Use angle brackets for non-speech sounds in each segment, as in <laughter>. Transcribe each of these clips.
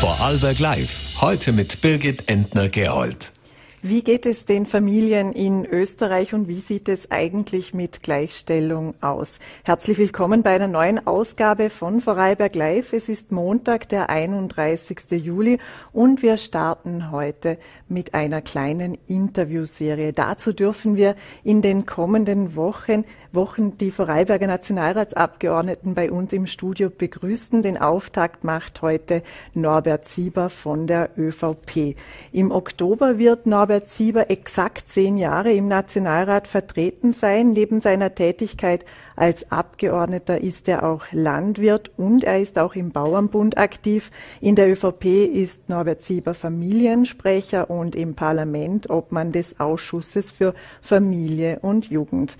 Vorarlberg Live. Heute mit Birgit Entner-Gerold. Wie geht es den Familien in Österreich und wie sieht es eigentlich mit Gleichstellung aus? Herzlich willkommen bei einer neuen Ausgabe von Vorarlberg Live. Es ist Montag, der 31. Juli und wir starten heute mit einer kleinen Interviewserie. Dazu dürfen wir in den kommenden Wochen Wochen die Vorarlberger Nationalratsabgeordneten bei uns im Studio begrüßen. Den Auftakt macht heute Norbert Sieber von der ÖVP. Im Oktober wird Norbert Sieber exakt zehn Jahre im Nationalrat vertreten sein. Neben seiner Tätigkeit als Abgeordneter ist er auch Landwirt und er ist auch im Bauernbund aktiv. In der ÖVP ist Norbert Sieber Familiensprecher und im Parlament Obmann des Ausschusses für Familie und Jugend.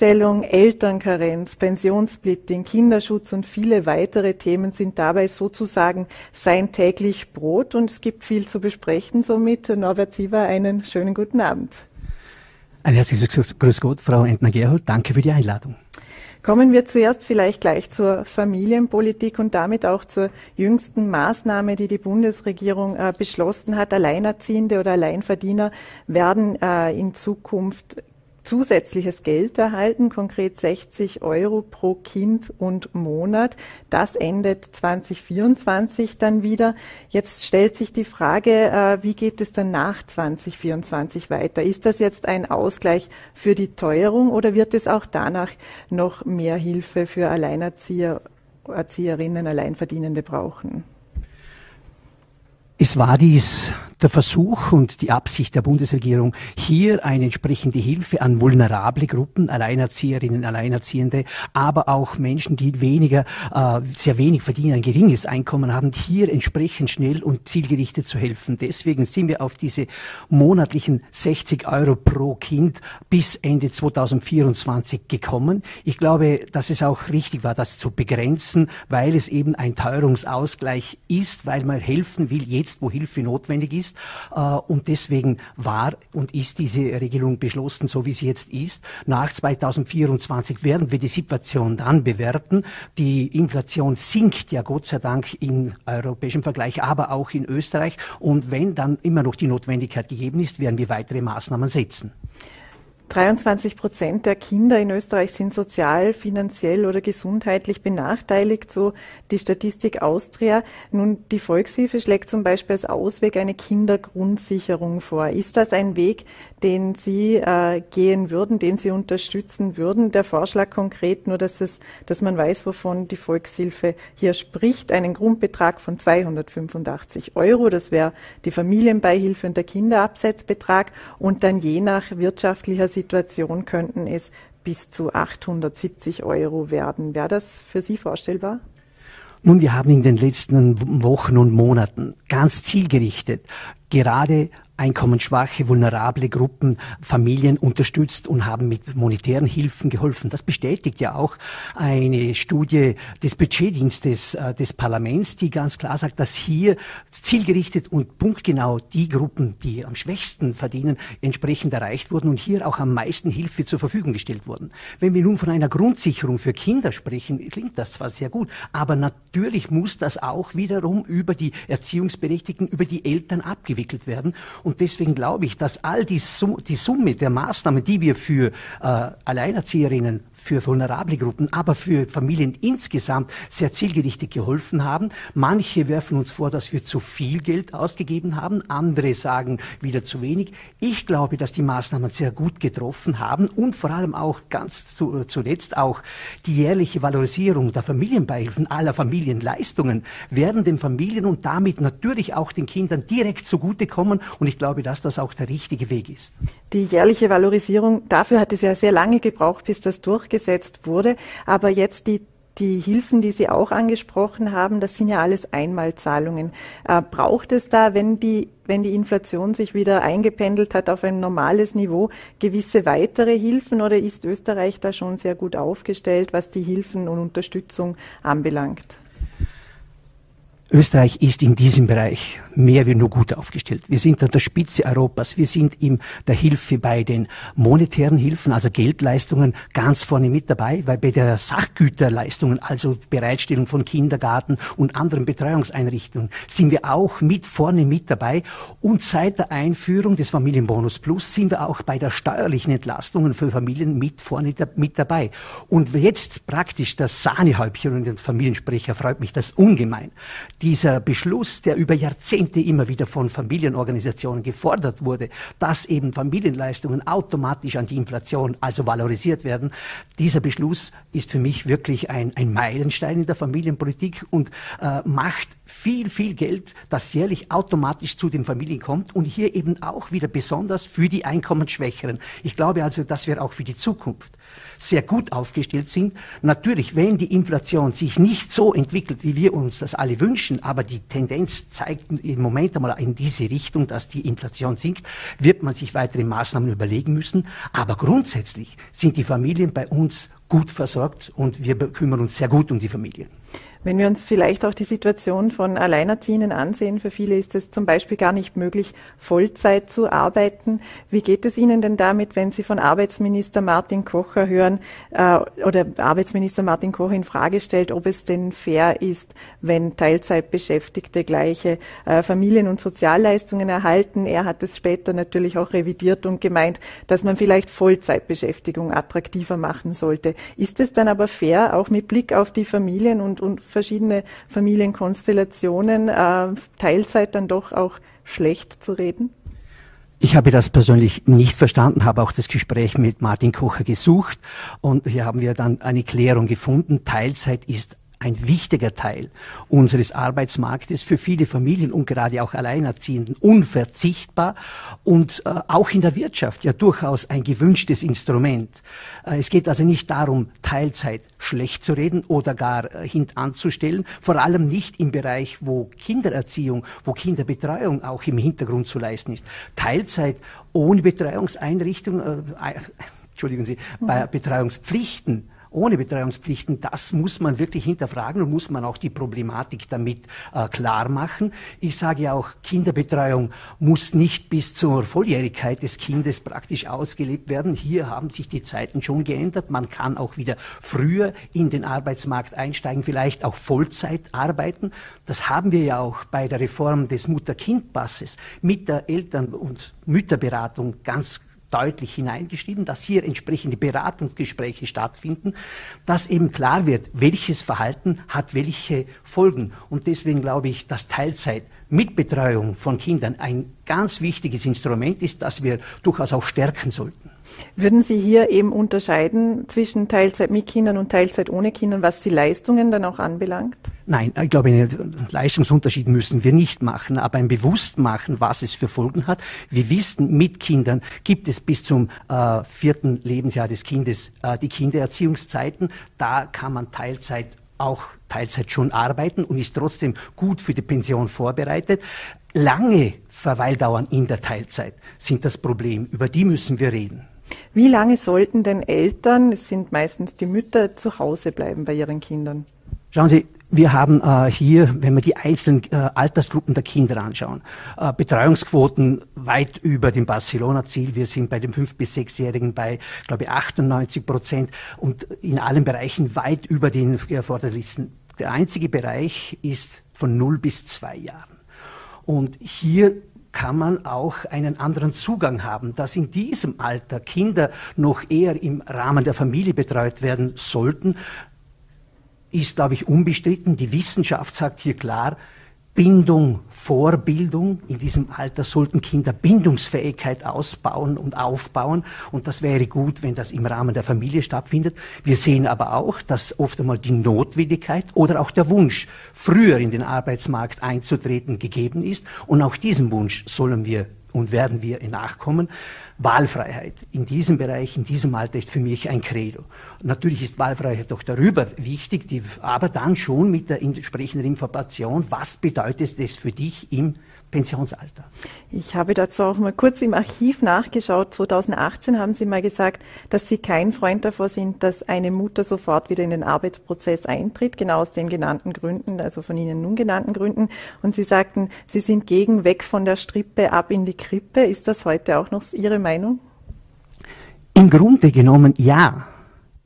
Gleichstellung, Elternkarenz, Pensionssplitting, Kinderschutz und viele weitere Themen sind dabei sozusagen sein täglich Brot und es gibt viel zu besprechen. Somit Norbert Sieber einen schönen guten Abend. Ein herzliches Grüß Gott, Frau Entner-Gerhold. Danke für die Einladung. Kommen wir zuerst vielleicht gleich zur Familienpolitik und damit auch zur jüngsten Maßnahme, die die Bundesregierung äh, beschlossen hat. Alleinerziehende oder Alleinverdiener werden äh, in Zukunft zusätzliches Geld erhalten, konkret 60 Euro pro Kind und Monat. Das endet 2024 dann wieder. Jetzt stellt sich die Frage, äh, wie geht es dann nach 2024 weiter? Ist das jetzt ein Ausgleich für die Teuerung oder wird es auch danach noch mehr Hilfe für Alleinerzieher, Erzieherinnen, Alleinverdienende brauchen? Es war dies der Versuch und die Absicht der Bundesregierung, hier eine entsprechende Hilfe an vulnerable Gruppen, Alleinerzieherinnen, Alleinerziehende, aber auch Menschen, die weniger, äh, sehr wenig verdienen, ein geringes Einkommen haben, hier entsprechend schnell und zielgerichtet zu helfen. Deswegen sind wir auf diese monatlichen 60 Euro pro Kind bis Ende 2024 gekommen. Ich glaube, dass es auch richtig war, das zu begrenzen, weil es eben ein Teuerungsausgleich ist, weil man helfen will, jetzt jetzt, wo Hilfe notwendig ist. Äh, und deswegen war und ist diese Regelung beschlossen, so wie sie jetzt ist. Nach 2024 werden wir die Situation dann bewerten. Die Inflation sinkt ja Gott sei Dank im europäischen Vergleich, aber auch in Österreich. Und wenn dann immer noch die Notwendigkeit gegeben ist, werden wir weitere Maßnahmen setzen. 23 Prozent der Kinder in Österreich sind sozial, finanziell oder gesundheitlich benachteiligt, so die Statistik Austria. Nun, die Volkshilfe schlägt zum Beispiel als Ausweg eine Kindergrundsicherung vor. Ist das ein Weg, den Sie äh, gehen würden, den Sie unterstützen würden? Der Vorschlag konkret nur, dass, es, dass man weiß, wovon die Volkshilfe hier spricht. Einen Grundbetrag von 285 Euro, das wäre die Familienbeihilfe und der Kinderabsetzbetrag und dann je nach wirtschaftlicher Situation Situation könnten es bis zu 870 Euro werden. Wäre das für Sie vorstellbar? Nun, wir haben in den letzten Wochen und Monaten ganz zielgerichtet gerade einkommensschwache, vulnerable Gruppen, Familien unterstützt und haben mit monetären Hilfen geholfen. Das bestätigt ja auch eine Studie des Budgetdienstes äh, des Parlaments, die ganz klar sagt, dass hier zielgerichtet und punktgenau die Gruppen, die am schwächsten verdienen, entsprechend erreicht wurden und hier auch am meisten Hilfe zur Verfügung gestellt wurden. Wenn wir nun von einer Grundsicherung für Kinder sprechen, klingt das zwar sehr gut, aber natürlich muss das auch wiederum über die Erziehungsberechtigten, über die Eltern abgewickelt werden. Und deswegen glaube ich, dass all die Summe der Maßnahmen, die wir für äh, Alleinerzieherinnen für vulnerable Gruppen, aber für Familien insgesamt sehr zielgerichtet geholfen haben. Manche werfen uns vor, dass wir zu viel Geld ausgegeben haben, andere sagen wieder zu wenig. Ich glaube, dass die Maßnahmen sehr gut getroffen haben und vor allem auch ganz zu, zuletzt auch die jährliche Valorisierung der Familienbeihilfen aller Familienleistungen werden den Familien und damit natürlich auch den Kindern direkt zugutekommen und ich glaube, dass das auch der richtige Weg ist. Die jährliche Valorisierung, dafür hat es ja sehr lange gebraucht, bis das durch durchgesetzt wurde. Aber jetzt die die Hilfen, die Sie auch angesprochen haben, das sind ja alles Einmalzahlungen. Äh, braucht es da, wenn die, wenn die Inflation sich wieder eingependelt hat auf ein normales Niveau, gewisse weitere Hilfen oder ist Österreich da schon sehr gut aufgestellt, was die Hilfen und Unterstützung anbelangt? Österreich ist in diesem Bereich mehr wie nur gut aufgestellt. Wir sind an der Spitze Europas. Wir sind in der Hilfe bei den monetären Hilfen, also Geldleistungen, ganz vorne mit dabei, weil bei der Sachgüterleistungen, also Bereitstellung von Kindergarten und anderen Betreuungseinrichtungen, sind wir auch mit vorne mit dabei. Und seit der Einführung des Familienbonus Plus sind wir auch bei der steuerlichen Entlastungen für Familien mit vorne mit dabei. Und jetzt praktisch das Sahnehäubchen und den Familiensprecher freut mich das ungemein dieser Beschluss, der über Jahrzehnte immer wieder von Familienorganisationen gefordert wurde, dass eben Familienleistungen automatisch an die Inflation, also valorisiert werden, dieser Beschluss ist für mich wirklich ein, ein Meilenstein in der Familienpolitik und äh, macht viel, viel Geld, das jährlich automatisch zu den Familien kommt und hier eben auch wieder besonders für die Einkommensschwächeren. Ich glaube also, dass wir auch für die Zukunft sehr gut aufgestellt sind. Natürlich, wenn die Inflation sich nicht so entwickelt, wie wir uns das alle wünschen, aber die Tendenz zeigt im Moment einmal in diese Richtung, dass die Inflation sinkt, wird man sich weitere Maßnahmen überlegen müssen. Aber grundsätzlich sind die Familien bei uns gut versorgt und wir kümmern uns sehr gut um die Familien. Wenn wir uns vielleicht auch die Situation von Alleinerziehenden ansehen, für viele ist es zum Beispiel gar nicht möglich, Vollzeit zu arbeiten. Wie geht es Ihnen denn damit, wenn Sie von Arbeitsminister Martin Kocher hören äh, oder Arbeitsminister Martin Kocher in Frage stellt, ob es denn fair ist, wenn Teilzeitbeschäftigte gleiche äh, Familien- und Sozialleistungen erhalten? Er hat es später natürlich auch revidiert und gemeint, dass man vielleicht Vollzeitbeschäftigung attraktiver machen sollte. Ist es dann aber fair, auch mit Blick auf die Familien und, und verschiedene Familienkonstellationen äh, Teilzeit dann doch auch schlecht zu reden? Ich habe das persönlich nicht verstanden, habe auch das Gespräch mit Martin Kocher gesucht und hier haben wir dann eine Klärung gefunden. Teilzeit ist ein wichtiger Teil unseres Arbeitsmarktes für viele Familien und gerade auch Alleinerziehenden unverzichtbar und äh, auch in der Wirtschaft ja durchaus ein gewünschtes Instrument. Äh, es geht also nicht darum, Teilzeit schlecht zu reden oder gar äh, hintanzustellen, vor allem nicht im Bereich, wo Kindererziehung, wo Kinderbetreuung auch im Hintergrund zu leisten ist. Teilzeit ohne Betreuungseinrichtung, äh, <laughs> Entschuldigen Sie, bei Betreuungspflichten ohne Betreuungspflichten, das muss man wirklich hinterfragen und muss man auch die Problematik damit äh, klar machen. Ich sage ja auch, Kinderbetreuung muss nicht bis zur Volljährigkeit des Kindes praktisch ausgelebt werden. Hier haben sich die Zeiten schon geändert. Man kann auch wieder früher in den Arbeitsmarkt einsteigen, vielleicht auch Vollzeit arbeiten. Das haben wir ja auch bei der Reform des Mutter-Kind-Passes mit der Eltern- und Mütterberatung ganz deutlich hineingeschrieben, dass hier entsprechende Beratungsgespräche stattfinden, dass eben klar wird, welches Verhalten hat welche Folgen. Und deswegen glaube ich, dass Teilzeit mit Betreuung von Kindern ein ganz wichtiges Instrument ist, das wir durchaus auch stärken sollten. Würden Sie hier eben unterscheiden zwischen Teilzeit mit Kindern und Teilzeit ohne Kindern, was die Leistungen dann auch anbelangt? Nein, ich glaube, einen Leistungsunterschied müssen wir nicht machen, aber ein Bewusstmachen, was es für Folgen hat. Wir wissen, mit Kindern gibt es bis zum äh, vierten Lebensjahr des Kindes äh, die Kindererziehungszeiten. Da kann man Teilzeit auch Teilzeit schon arbeiten und ist trotzdem gut für die Pension vorbereitet. Lange Verweildauern in der Teilzeit sind das Problem. Über die müssen wir reden. Wie lange sollten denn Eltern, es sind meistens die Mütter, zu Hause bleiben bei ihren Kindern? Schauen Sie, wir haben äh, hier, wenn wir die einzelnen äh, Altersgruppen der Kinder anschauen, äh, Betreuungsquoten weit über dem Barcelona-Ziel. Wir sind bei den fünf bis sechsjährigen bei, glaube ich, 98 Prozent und in allen Bereichen weit über den erforderlichsten. Der einzige Bereich ist von null bis zwei Jahren. Und hier kann man auch einen anderen Zugang haben, dass in diesem Alter Kinder noch eher im Rahmen der Familie betreut werden sollten, ist, glaube ich, unbestritten. Die Wissenschaft sagt hier klar, Bindung, Vorbildung. In diesem Alter sollten Kinder Bindungsfähigkeit ausbauen und aufbauen. Und das wäre gut, wenn das im Rahmen der Familie stattfindet. Wir sehen aber auch, dass oft einmal die Notwendigkeit oder auch der Wunsch, früher in den Arbeitsmarkt einzutreten, gegeben ist. Und auch diesen Wunsch sollen wir und werden wir nachkommen. Wahlfreiheit in diesem Bereich, in diesem Alter ist für mich ein Credo. Natürlich ist Wahlfreiheit doch darüber wichtig, die, aber dann schon mit der entsprechenden Information, was bedeutet es für dich im Pensionsalter. Ich habe dazu auch mal kurz im Archiv nachgeschaut. 2018 haben Sie mal gesagt, dass Sie kein Freund davor sind, dass eine Mutter sofort wieder in den Arbeitsprozess eintritt, genau aus den genannten Gründen, also von Ihnen nun genannten Gründen. Und Sie sagten, Sie sind gegen weg von der Strippe ab in die Krippe. Ist das heute auch noch Ihre Meinung? Im Grunde genommen ja.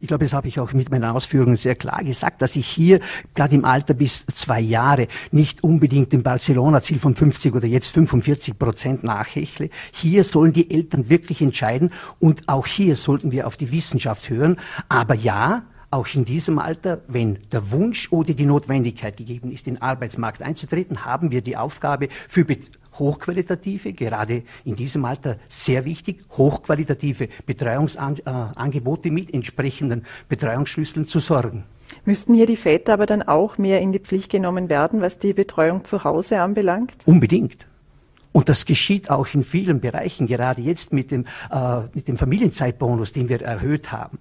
Ich glaube, das habe ich auch mit meinen Ausführungen sehr klar gesagt, dass ich hier gerade im Alter bis zwei Jahre nicht unbedingt dem Barcelona-Ziel von 50 oder jetzt 45 Prozent nachhechle. Hier sollen die Eltern wirklich entscheiden und auch hier sollten wir auf die Wissenschaft hören. Aber ja, auch in diesem Alter, wenn der Wunsch oder die Notwendigkeit gegeben ist, in den Arbeitsmarkt einzutreten, haben wir die Aufgabe für hochqualitative, gerade in diesem Alter sehr wichtig, hochqualitative Betreuungsangebote mit entsprechenden Betreuungsschlüsseln zu sorgen. Müssten hier die Väter aber dann auch mehr in die Pflicht genommen werden, was die Betreuung zu Hause anbelangt? Unbedingt. Und das geschieht auch in vielen Bereichen, gerade jetzt mit dem, äh, mit dem Familienzeitbonus, den wir erhöht haben.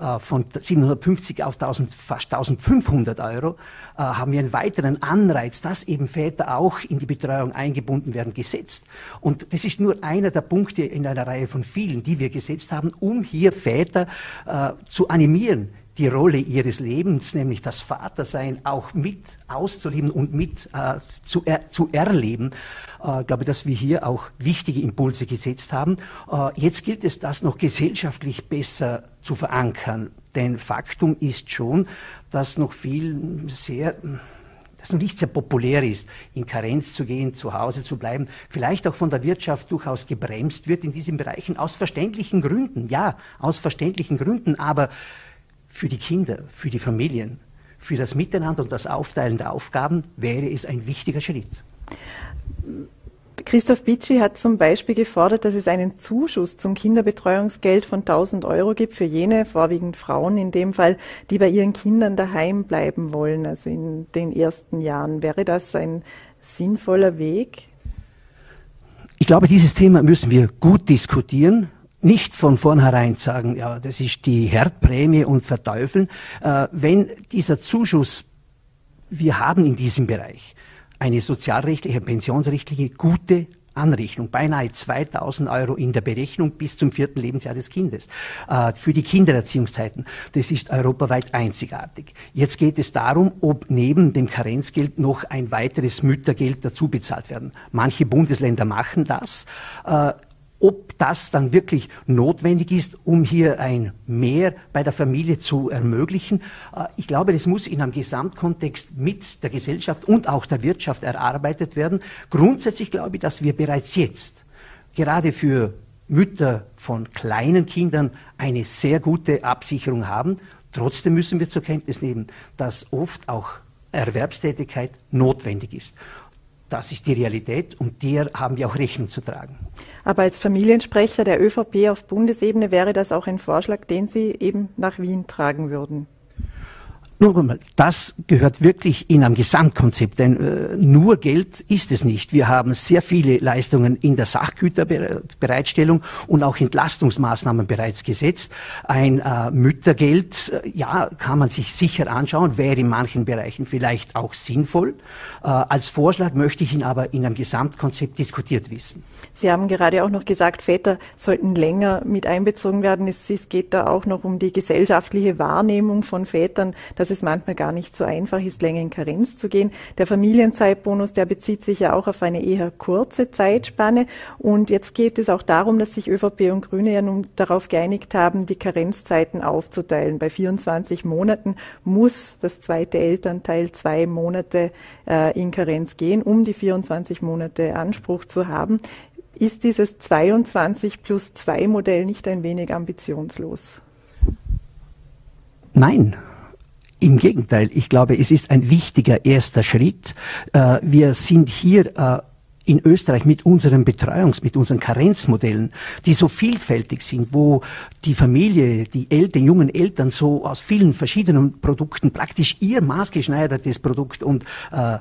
Äh, von 750 auf 1000, fast 1500 Euro, äh, haben wir einen weiteren Anreiz, dass eben Väter auch in die Betreuung eingebunden werden, gesetzt. Und das ist nur einer der Punkte in einer Reihe von vielen, die wir gesetzt haben, um hier Väter äh, zu animieren, die Rolle ihres Lebens, nämlich das Vatersein, auch mit auszuleben und mit äh, zu, er, zu erleben. Äh, glaube, dass wir hier auch wichtige Impulse gesetzt haben. Äh, jetzt gilt es, das noch gesellschaftlich besser zu verankern. Denn Faktum ist schon, dass noch viel sehr das noch nicht sehr populär ist, in Karenz zu gehen, zu Hause zu bleiben, vielleicht auch von der Wirtschaft durchaus gebremst wird in diesen Bereichen aus verständlichen Gründen. Ja, aus verständlichen Gründen, aber für die Kinder, für die Familien, für das Miteinander und das Aufteilen der Aufgaben wäre es ein wichtiger Schritt. Christoph Bitschi hat zum Beispiel gefordert, dass es einen Zuschuss zum Kinderbetreuungsgeld von 1000 Euro gibt für jene, vorwiegend Frauen in dem Fall, die bei ihren Kindern daheim bleiben wollen, also in den ersten Jahren. Wäre das ein sinnvoller Weg? Ich glaube, dieses Thema müssen wir gut diskutieren nicht von vornherein sagen, ja, das ist die Herdprämie und verteufeln. Äh, wenn dieser Zuschuss, wir haben in diesem Bereich eine sozialrechtliche, pensionsrechtliche gute Anrechnung, beinahe 2000 Euro in der Berechnung bis zum vierten Lebensjahr des Kindes. Äh, für die Kindererziehungszeiten, das ist europaweit einzigartig. Jetzt geht es darum, ob neben dem Karenzgeld noch ein weiteres Müttergeld dazu bezahlt werden. Manche Bundesländer machen das. Äh, ob das dann wirklich notwendig ist, um hier ein Mehr bei der Familie zu ermöglichen. Äh, ich glaube, das muss in einem Gesamtkontext mit der Gesellschaft und auch der Wirtschaft erarbeitet werden. Grundsätzlich glaube ich, dass wir bereits jetzt gerade für Mütter von kleinen Kindern eine sehr gute Absicherung haben. Trotzdem müssen wir zur Kenntnis nehmen, dass oft auch Erwerbstätigkeit notwendig ist. Das ist die Realität und der haben wir auch Rechnung zu tragen. Aber als Familiensprecher der ÖVP auf Bundesebene wäre das auch ein Vorschlag, den Sie eben nach Wien tragen würden. Nun einmal, das gehört wirklich in einem Gesamtkonzept, denn äh, nur Geld ist es nicht. Wir haben sehr viele Leistungen in der Sachgüterbereitstellung und auch Entlastungsmaßnahmen bereits gesetzt. Ein äh, Müttergeld, äh, ja, kann man sich sicher anschauen, wäre in manchen Bereichen vielleicht auch sinnvoll. Äh, als Vorschlag möchte ich ihn aber in einem Gesamtkonzept diskutiert wissen. Sie haben gerade auch noch gesagt, Väter sollten länger mit einbezogen werden. Es, es geht da auch noch um die gesellschaftliche Wahrnehmung von Vätern, dass es manchmal gar nicht so einfach ist, länger in Karenz zu gehen. Der Familienzeitbonus, der bezieht sich ja auch auf eine eher kurze Zeitspanne. Und jetzt geht es auch darum, dass sich ÖVP und Grüne ja nun darauf geeinigt haben, die Karenzzeiten aufzuteilen. Bei 24 Monaten muss das zweite Elternteil zwei Monate äh, in Karenz gehen, um die 24 Monate Anspruch zu haben. Ist dieses 22 plus 2 Modell nicht ein wenig ambitionslos? Nein, im Gegenteil, ich glaube, es ist ein wichtiger erster Schritt. Äh, wir sind hier äh, in Österreich mit unseren Betreuungs-, mit unseren Karenzmodellen, die so vielfältig sind, wo die Familie, die Eltern, jungen Eltern so aus vielen verschiedenen Produkten praktisch ihr maßgeschneidertes Produkt und äh,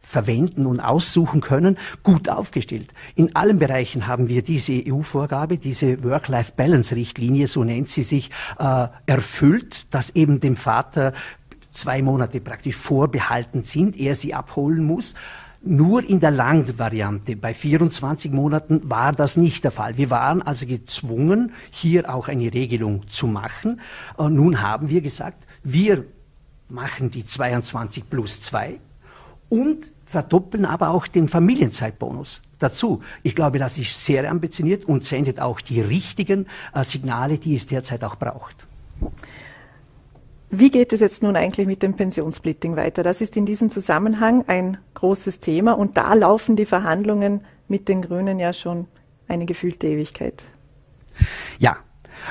verwenden und aussuchen können, gut aufgestellt. In allen Bereichen haben wir diese EU-Vorgabe, diese Work-Life-Balance-Richtlinie, so nennt sie sich, erfüllt, dass eben dem Vater zwei Monate praktisch vorbehalten sind, er sie abholen muss. Nur in der Langvariante bei 24 Monaten war das nicht der Fall. Wir waren also gezwungen, hier auch eine Regelung zu machen. Und nun haben wir gesagt, wir machen die 22 plus 2 und verdoppeln aber auch den Familienzeitbonus dazu. Ich glaube, das ist sehr ambitioniert und sendet auch die richtigen äh, Signale, die es derzeit auch braucht. Wie geht es jetzt nun eigentlich mit dem Pensionssplitting weiter? Das ist in diesem Zusammenhang ein großes Thema und da laufen die Verhandlungen mit den Grünen ja schon eine gefühlte Ewigkeit. Ja,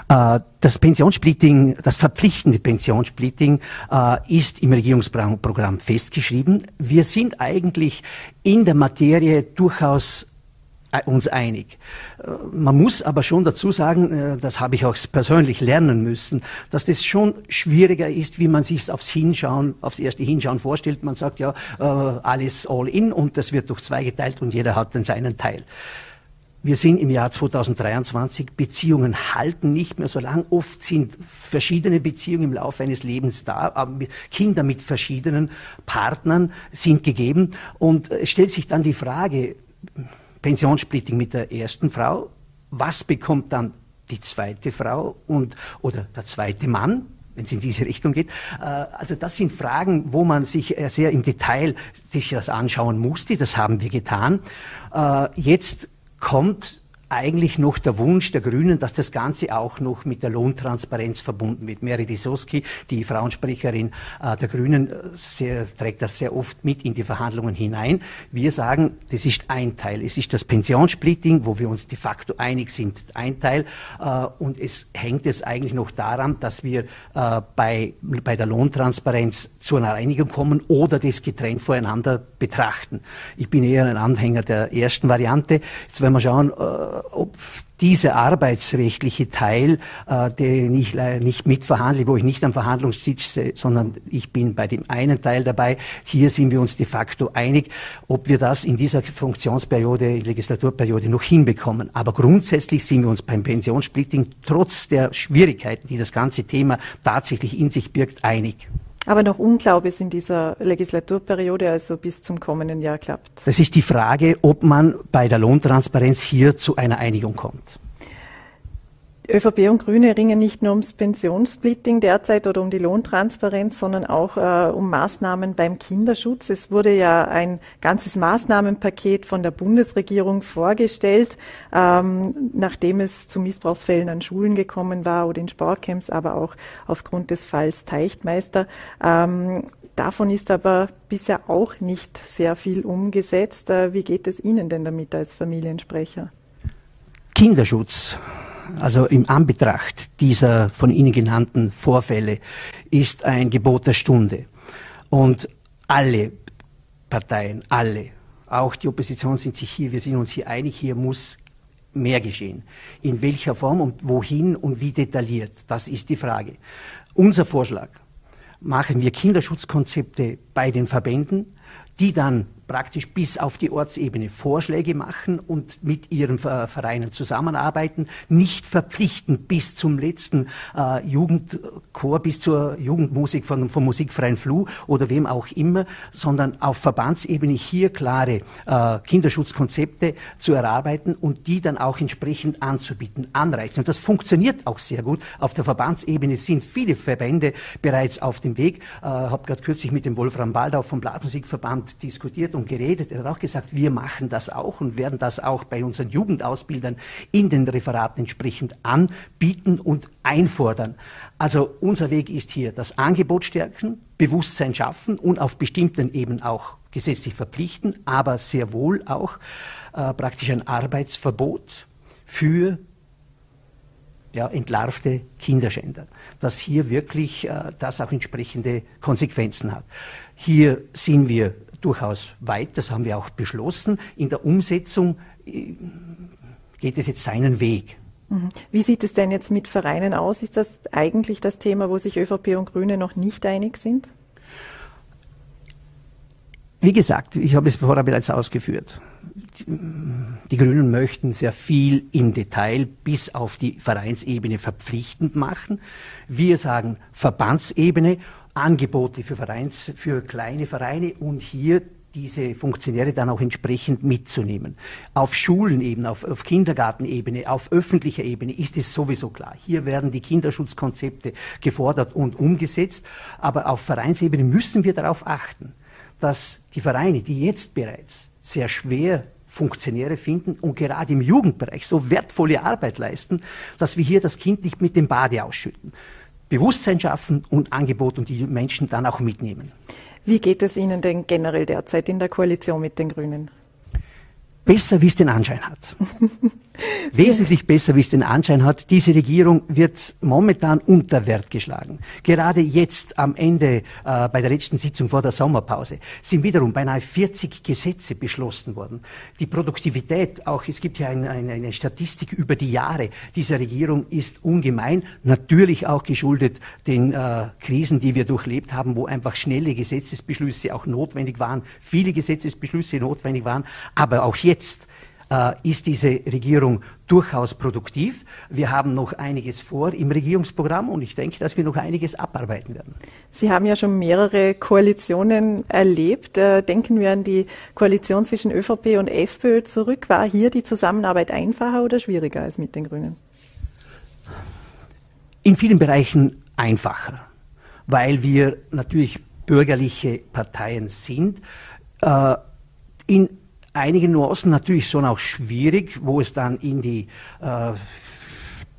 äh, das Pensionssplitting, das verpflichtende Pensionssplitting äh, ist im Regierungsprogramm festgeschrieben. Wir sind eigentlich in der Materie durchaus uns einig. Man muss aber schon dazu sagen, das habe ich auch persönlich lernen müssen, dass das schon schwieriger ist, wie man sich aufs Hinschauen, aufs erste Hinschauen vorstellt. Man sagt ja, alles all in und das wird durch zwei geteilt und jeder hat dann seinen Teil. Wir sind im Jahr 2023. Beziehungen halten nicht mehr so lang. Oft sind verschiedene Beziehungen im Laufe eines Lebens da. Aber Kinder mit verschiedenen Partnern sind gegeben. Und es stellt sich dann die Frage, Pensionssplitting mit der ersten Frau. Was bekommt dann die zweite Frau und, oder der zweite Mann? wenn es in diese Richtung geht. Äh, also das sind Fragen, wo man sich sehr im Detail sich das anschauen musste. Das haben wir getan. Äh, jetzt kommt eigentlich noch der Wunsch der Grünen, dass das Ganze auch noch mit der Lohntransparenz verbunden wird. Mary Disoski, die Frauensprecherin äh, der Grünen, äh, sehr, trägt das sehr oft mit in die Verhandlungen hinein. Wir sagen, das ist ein Teil. Es ist das Pensionssplitting, wo wir uns de facto einig sind, ein Teil. Äh, und es hängt jetzt eigentlich noch daran, dass wir bei, bei der Lohntransparenz zu einer Einigung kommen oder das getrennt voreinander betrachten. Ich bin eher ein Anhänger der ersten Variante. Jetzt werden wir schauen, ob dieser arbeitsrechtliche Teil, äh, den ich nicht mitverhandle, wo ich nicht am Verhandlungssitz sondern ich bin bei dem einen Teil dabei. Hier sind wir uns de facto einig, ob wir das in dieser Funktionsperiode, Legislaturperiode noch hinbekommen. Aber grundsätzlich sind wir uns beim Pensionssplitting trotz der Schwierigkeiten, die das ganze Thema tatsächlich in sich birgt, einig. Aber noch unklar, es in dieser Legislaturperiode, also bis zum kommenden Jahr klappt. Das ist die Frage, ob man bei der Lohntransparenz hier zu einer Einigung kommt. ÖVP und Grüne ringen nicht nur ums Pensionssplitting derzeit oder um die Lohntransparenz, sondern auch äh, um Maßnahmen beim Kinderschutz. Es wurde ja ein ganzes Maßnahmenpaket von der Bundesregierung vorgestellt, ähm, nachdem es zu Missbrauchsfällen an Schulen gekommen war oder in Sportcamps, aber auch aufgrund des Falls Teichtmeister. Ähm, davon ist aber bisher auch nicht sehr viel umgesetzt. Äh, wie geht es Ihnen denn damit als Familiensprecher? Kinderschutz also im Anbetracht dieser von Ihnen genannten Vorfälle, ist ein Gebot der Stunde. Und alle Parteien, alle, auch die Opposition sind sich hier, wir sind uns hier einig, hier muss mehr geschehen. In welcher Form und wohin und wie detailliert, das ist die Frage. Unser Vorschlag, machen wir Kinderschutzkonzepte bei den Verbänden, die dann praktisch bis auf die Ortsebene Vorschläge machen und mit ihren Vereinen zusammenarbeiten, nicht verpflichtend bis zum letzten äh, Jugendchor, bis zur Jugendmusik von, vom Musikfreien Flu oder wem auch immer, sondern auf Verbandsebene hier klare äh, Kinderschutzkonzepte zu erarbeiten und die dann auch entsprechend anzubieten, anreizen. Und das funktioniert auch sehr gut. Auf der Verbandsebene sind viele Verbände bereits auf dem Weg. Ich äh, habe gerade kürzlich mit dem Wolfram Baldau vom Blasmusikverband diskutiert und geredet. Er hat auch gesagt, wir machen das auch und werden das auch bei unseren Jugendausbildern in den Referaten entsprechend anbieten und einfordern. Also unser Weg ist hier das Angebot stärken, Bewusstsein schaffen und auf bestimmten eben auch gesetzlich verpflichten, aber sehr wohl auch äh, praktisch ein Arbeitsverbot für ja, entlarvte Kinderschänder, dass hier wirklich äh, das auch entsprechende Konsequenzen hat. Hier sind wir durchaus weit, das haben wir auch beschlossen. In der Umsetzung äh, geht es jetzt seinen Weg. Mhm. Wie sieht es denn jetzt mit Vereinen aus? Ist das eigentlich das Thema, wo sich ÖVP und Grüne noch nicht einig sind? Wie gesagt, ich habe es vorher bereits ausgeführt. Die Grünen möchten sehr viel im Detail bis auf die Vereinsebene verpflichtend machen. Wir sagen Verbandsebene, Angebote für Vereins, für kleine Vereine und hier diese Funktionäre dann auch entsprechend mitzunehmen. Auf Schulenebene, auf, auf Kindergartenebene, auf öffentlicher Ebene ist es sowieso klar. Hier werden die Kinderschutzkonzepte gefordert und umgesetzt. Aber auf Vereinsebene müssen wir darauf achten, dass die Vereine, die jetzt bereits sehr schwer Funktionäre finden und gerade im Jugendbereich so wertvolle Arbeit leisten, dass wir hier das Kind nicht mit dem Bade ausschütten. Bewusstsein schaffen und Angebot und die Menschen dann auch mitnehmen. Wie geht es Ihnen denn generell derzeit in der Koalition mit den Grünen? Besser, wie es den Anschein hat. <laughs> Wesentlich besser, wie es den Anschein hat. Diese Regierung wird momentan unter Wert geschlagen. Gerade jetzt am Ende, äh, bei der letzten Sitzung vor der Sommerpause, sind wiederum beinahe 40 Gesetze beschlossen worden. Die Produktivität, auch es gibt ja ein, ein, eine Statistik über die Jahre dieser Regierung, ist ungemein. Natürlich auch geschuldet den äh, Krisen, die wir durchlebt haben, wo einfach schnelle Gesetzesbeschlüsse auch notwendig waren, viele Gesetzesbeschlüsse notwendig waren, aber auch jetzt jetzt äh, ist diese Regierung durchaus produktiv. Wir haben noch einiges vor im Regierungsprogramm und ich denke, dass wir noch einiges abarbeiten werden. Sie haben ja schon mehrere Koalitionen erlebt. Äh, denken wir an die Koalition zwischen ÖVP und FPÖ zurück. War hier die Zusammenarbeit einfacher oder schwieriger als mit den Grünen? In vielen Bereichen einfacher, weil wir natürlich bürgerliche Parteien sind. Äh, in einige Nuancen natürlich schon auch schwierig, wo es dann in die äh,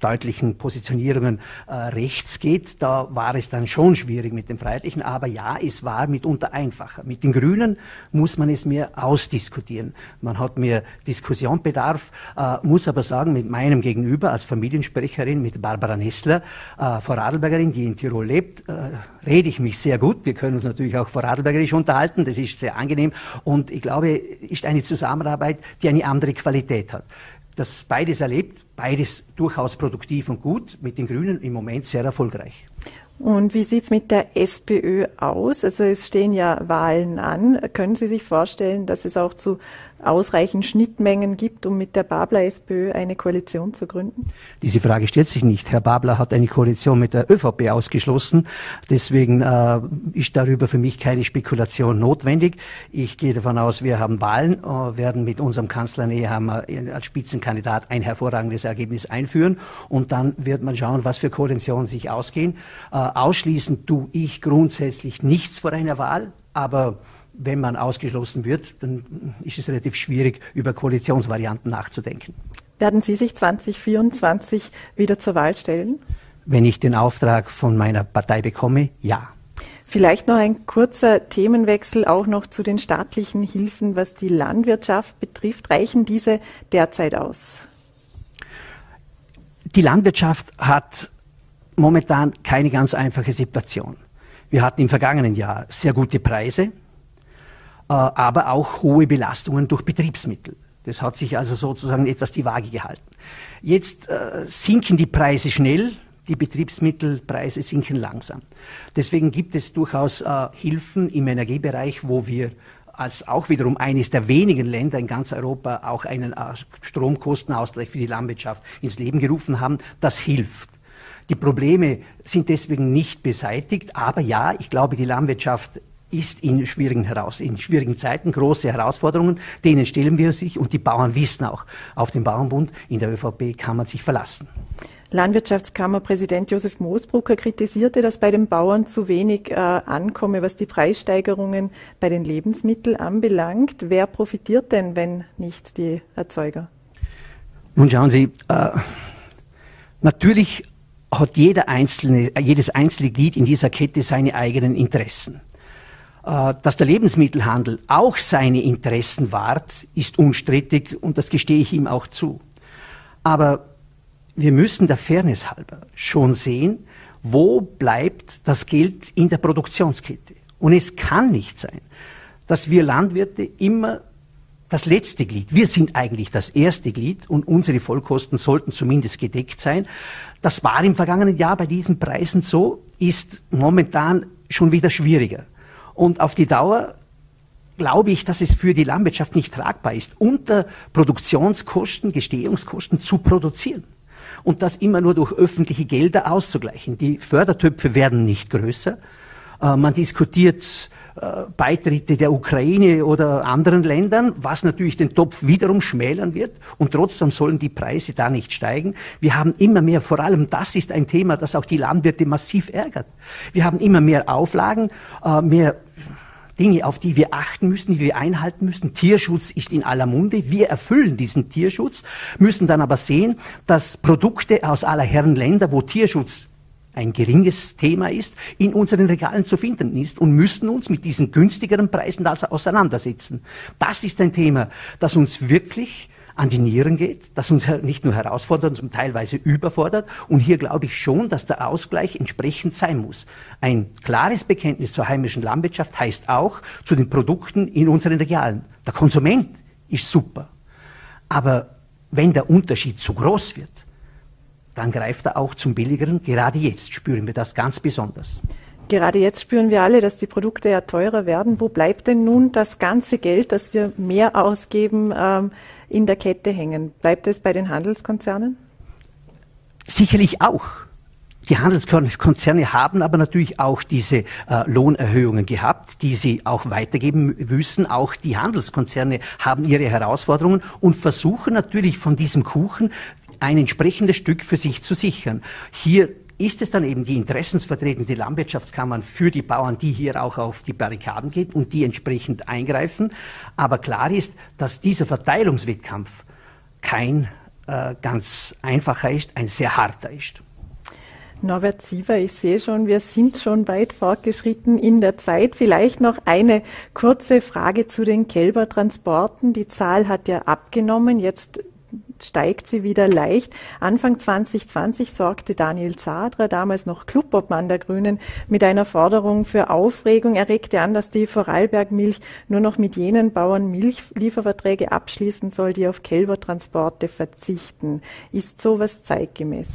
deutlichen Positionierungen äh, rechts geht. Da war es dann schon schwierig mit dem Freiheitlichen, aber ja, es war mitunter einfacher. Mit den Grünen muss man es mehr ausdiskutieren. Man hat mehr Diskussionbedarf, äh, muss aber sagen, mit meinem Gegenüber als Familiensprecherin, mit Barbara Nessler, äh, Vorarlbergerin, die in Tirol lebt, äh, rede ich mich sehr gut. Wir können uns natürlich auch vorarlbergerisch unterhalten, das ist sehr angenehm und ich glaube, ist eine Zusammenarbeit, die eine andere Qualität hat das beides erlebt, beides durchaus produktiv und gut, mit den Grünen im Moment sehr erfolgreich. Und wie sieht es mit der SPÖ aus? Also es stehen ja Wahlen an. Können Sie sich vorstellen, dass es auch zu ausreichend Schnittmengen gibt, um mit der Babler SPÖ eine Koalition zu gründen? Diese Frage stellt sich nicht. Herr Babler hat eine Koalition mit der ÖVP ausgeschlossen. Deswegen äh, ist darüber für mich keine Spekulation notwendig. Ich gehe davon aus, wir haben Wahlen, äh, werden mit unserem Kanzler Nehammer als Spitzenkandidat ein hervorragendes Ergebnis einführen und dann wird man schauen, was für Koalitionen sich ausgehen. Äh, ausschließen tue ich grundsätzlich nichts vor einer Wahl, aber wenn man ausgeschlossen wird, dann ist es relativ schwierig, über Koalitionsvarianten nachzudenken. Werden Sie sich 2024 wieder zur Wahl stellen? Wenn ich den Auftrag von meiner Partei bekomme, ja. Vielleicht noch ein kurzer Themenwechsel auch noch zu den staatlichen Hilfen, was die Landwirtschaft betrifft. Reichen diese derzeit aus? Die Landwirtschaft hat momentan keine ganz einfache Situation. Wir hatten im vergangenen Jahr sehr gute Preise. Äh, aber auch hohe Belastungen durch Betriebsmittel. Das hat sich also sozusagen etwas die Waage gehalten. Jetzt äh, sinken die Preise schnell, die Betriebsmittelpreise sinken langsam. Deswegen gibt es durchaus äh, Hilfen im Energiebereich, wo wir als auch wiederum eines der wenigen Länder in ganz Europa auch einen Stromkostenausgleich für die Landwirtschaft ins Leben gerufen haben. Das hilft. Die Probleme sind deswegen nicht beseitigt, aber ja, ich glaube, die Landwirtschaft ist in schwierigen, heraus, in schwierigen Zeiten große Herausforderungen, denen stellen wir sich und die Bauern wissen auch, auf den Bauernbund in der ÖVP kann man sich verlassen. Landwirtschaftskammerpräsident Josef Moosbrucker kritisierte, dass bei den Bauern zu wenig äh, ankomme, was die Preissteigerungen bei den Lebensmitteln anbelangt. Wer profitiert denn, wenn nicht die Erzeuger? Nun schauen Sie, äh, natürlich hat jeder einzelne, jedes einzelne Glied in dieser Kette seine eigenen Interessen. Äh, dass der Lebensmittelhandel auch seine Interessen wahrt, ist unstrittig und das gestehe ich ihm auch zu. Aber wir müssen der Fairness halber schon sehen, wo bleibt das Geld in der Produktionskette. Und es kann nicht sein, dass wir Landwirte immer das letzte Glied, wir sind eigentlich das erste Glied und unsere Vollkosten sollten zumindest gedeckt sein. Das war im vergangenen Jahr bei diesen Preisen so, ist momentan schon wieder schwieriger. Und auf die Dauer glaube ich, dass es für die Landwirtschaft nicht tragbar ist, unter Produktionskosten, Gestehungskosten zu produzieren. Und das immer nur durch öffentliche Gelder auszugleichen. Die Fördertöpfe werden nicht größer. Äh, man diskutiert Beitritte der Ukraine oder anderen Ländern, was natürlich den Topf wiederum schmälern wird. Und trotzdem sollen die Preise da nicht steigen. Wir haben immer mehr, vor allem das ist ein Thema, das auch die Landwirte massiv ärgert. Wir haben immer mehr Auflagen, äh, mehr Dinge, auf die wir achten müssen, die wir einhalten müssen. Tierschutz ist in aller Munde. Wir erfüllen diesen Tierschutz, müssen dann aber sehen, dass Produkte aus aller Herren Länder, wo Tierschutz ein geringes Thema ist, in unseren Regalen zu finden ist und müssen uns mit diesen günstigeren Preisen also auseinandersetzen. Das ist ein Thema, das uns wirklich an die Nieren geht, das uns nicht nur herausfordert, sondern teilweise überfordert. Und hier glaube ich schon, dass der Ausgleich entsprechend sein muss. Ein klares Bekenntnis zur heimischen Landwirtschaft heißt auch zu den Produkten in unseren Regalen. Der Konsument ist super. Aber wenn der Unterschied zu groß wird, dann greift er auch zum Billigeren. Gerade jetzt spüren wir das ganz besonders. Gerade jetzt spüren wir alle, dass die Produkte ja teurer werden. Wo bleibt denn nun das ganze Geld, das wir mehr ausgeben, ähm, in der Kette hängen? Bleibt es bei den Handelskonzernen? Sicherlich auch. Die Handelskonzerne haben aber natürlich auch diese äh, Lohnerhöhungen gehabt, die sie auch weitergeben müssen. Auch die Handelskonzerne haben ihre Herausforderungen und versuchen natürlich von diesem Kuchen ein entsprechendes Stück für sich zu sichern. Hier ist es dann eben die interessensvertretende Landwirtschaftskammern für die Bauern, die hier auch auf die Barrikaden gehen und die entsprechend eingreifen. Aber klar ist, dass dieser Verteilungswettkampf kein äh, ganz einfacher ist, ein sehr harter ist. Norbert Siever, ich sehe schon, wir sind schon weit fortgeschritten in der Zeit. Vielleicht noch eine kurze Frage zu den Kälbertransporten. Die Zahl hat ja abgenommen. Jetzt steigt sie wieder leicht. Anfang 2020 sorgte Daniel Zadra, damals noch Clubobmann der Grünen, mit einer Forderung für Aufregung. Er regte an, dass die Vorarlberg-Milch nur noch mit jenen Bauern Milchlieferverträge abschließen soll, die auf Kälbertransporte verzichten. Ist sowas zeitgemäß?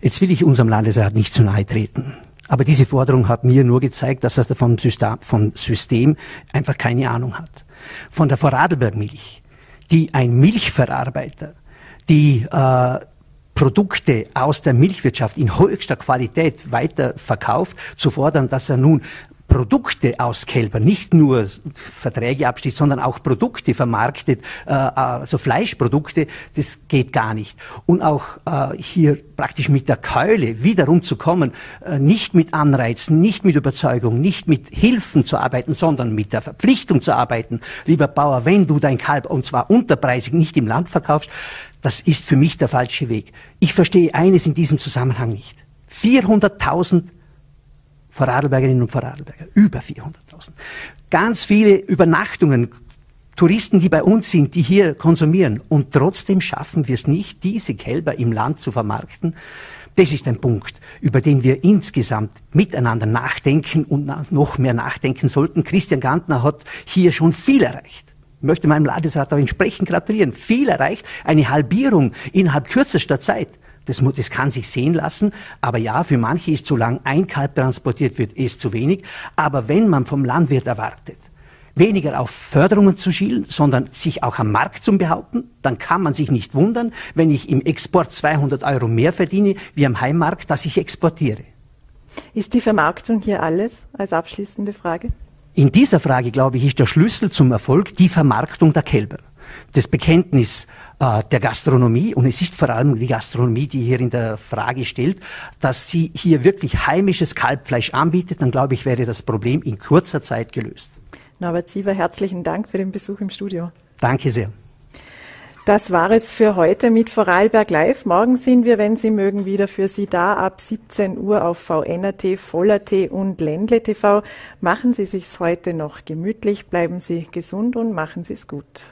Jetzt will ich unserem Landesrat nicht zu nahe treten. Aber diese Forderung hat mir nur gezeigt, dass er vom System, vom System einfach keine Ahnung hat. Von der Vorarlberg-Milch die ein Milchverarbeiter, die äh, Produkte aus der Milchwirtschaft in höchster Qualität weiterverkauft, zu fordern, dass er nun Produkte aus Kälbern, nicht nur Verträge abschließt, sondern auch Produkte vermarktet, äh, also Fleischprodukte, das geht gar nicht. Und auch äh, hier praktisch mit der Keule wiederum zu kommen, äh, nicht mit Anreizen, nicht mit Überzeugung, nicht mit Hilfen zu arbeiten, sondern mit der Verpflichtung zu arbeiten. Lieber Bauer, wenn du dein Kalb, und zwar unterpreisig, nicht im Land verkaufst, das ist für mich der falsche Weg. Ich verstehe eines in diesem Zusammenhang nicht. 400.000 Vorarlbergerinnen und Vorarlberger, über 400.000. Ganz viele Übernachtungen, Touristen, die bei uns sind, die hier konsumieren. Und trotzdem schaffen wir es nicht, diese Kälber im Land zu vermarkten. Das ist ein Punkt, über den wir insgesamt miteinander nachdenken und noch mehr nachdenken sollten. Christian Gantner hat hier schon viel erreicht. Ich möchte meinem Landesrat auch entsprechend gratulieren. Viel erreicht. Eine Halbierung innerhalb kürzester Zeit. Das, das kann sich sehen lassen. Aber ja, für manche ist, solange ein Kalb transportiert wird, ist zu wenig. Aber wenn man vom Landwirt erwartet, weniger auf Förderungen zu schielen, sondern sich auch am Markt zu behaupten, dann kann man sich nicht wundern, wenn ich im Export 200 Euro mehr verdiene wie am Heimmarkt, dass ich exportiere. Ist die Vermarktung hier alles als abschließende Frage? In dieser Frage, glaube ich, ist der Schlüssel zum Erfolg die Vermarktung der Kälber das Bekenntnis äh, der Gastronomie, und es ist vor allem die Gastronomie, die hier in der Frage stellt, dass sie hier wirklich heimisches Kalbfleisch anbietet, dann glaube ich, wäre das Problem in kurzer Zeit gelöst. Norbert Siever, herzlichen Dank für den Besuch im Studio. Danke sehr. Das war es für heute mit Vorarlberg Live. Morgen sind wir, wenn Sie mögen, wieder für Sie da ab 17 Uhr auf VNRT, Voller.t und Ländle TV. Machen Sie sich's heute noch gemütlich, bleiben Sie gesund und machen Sie es gut.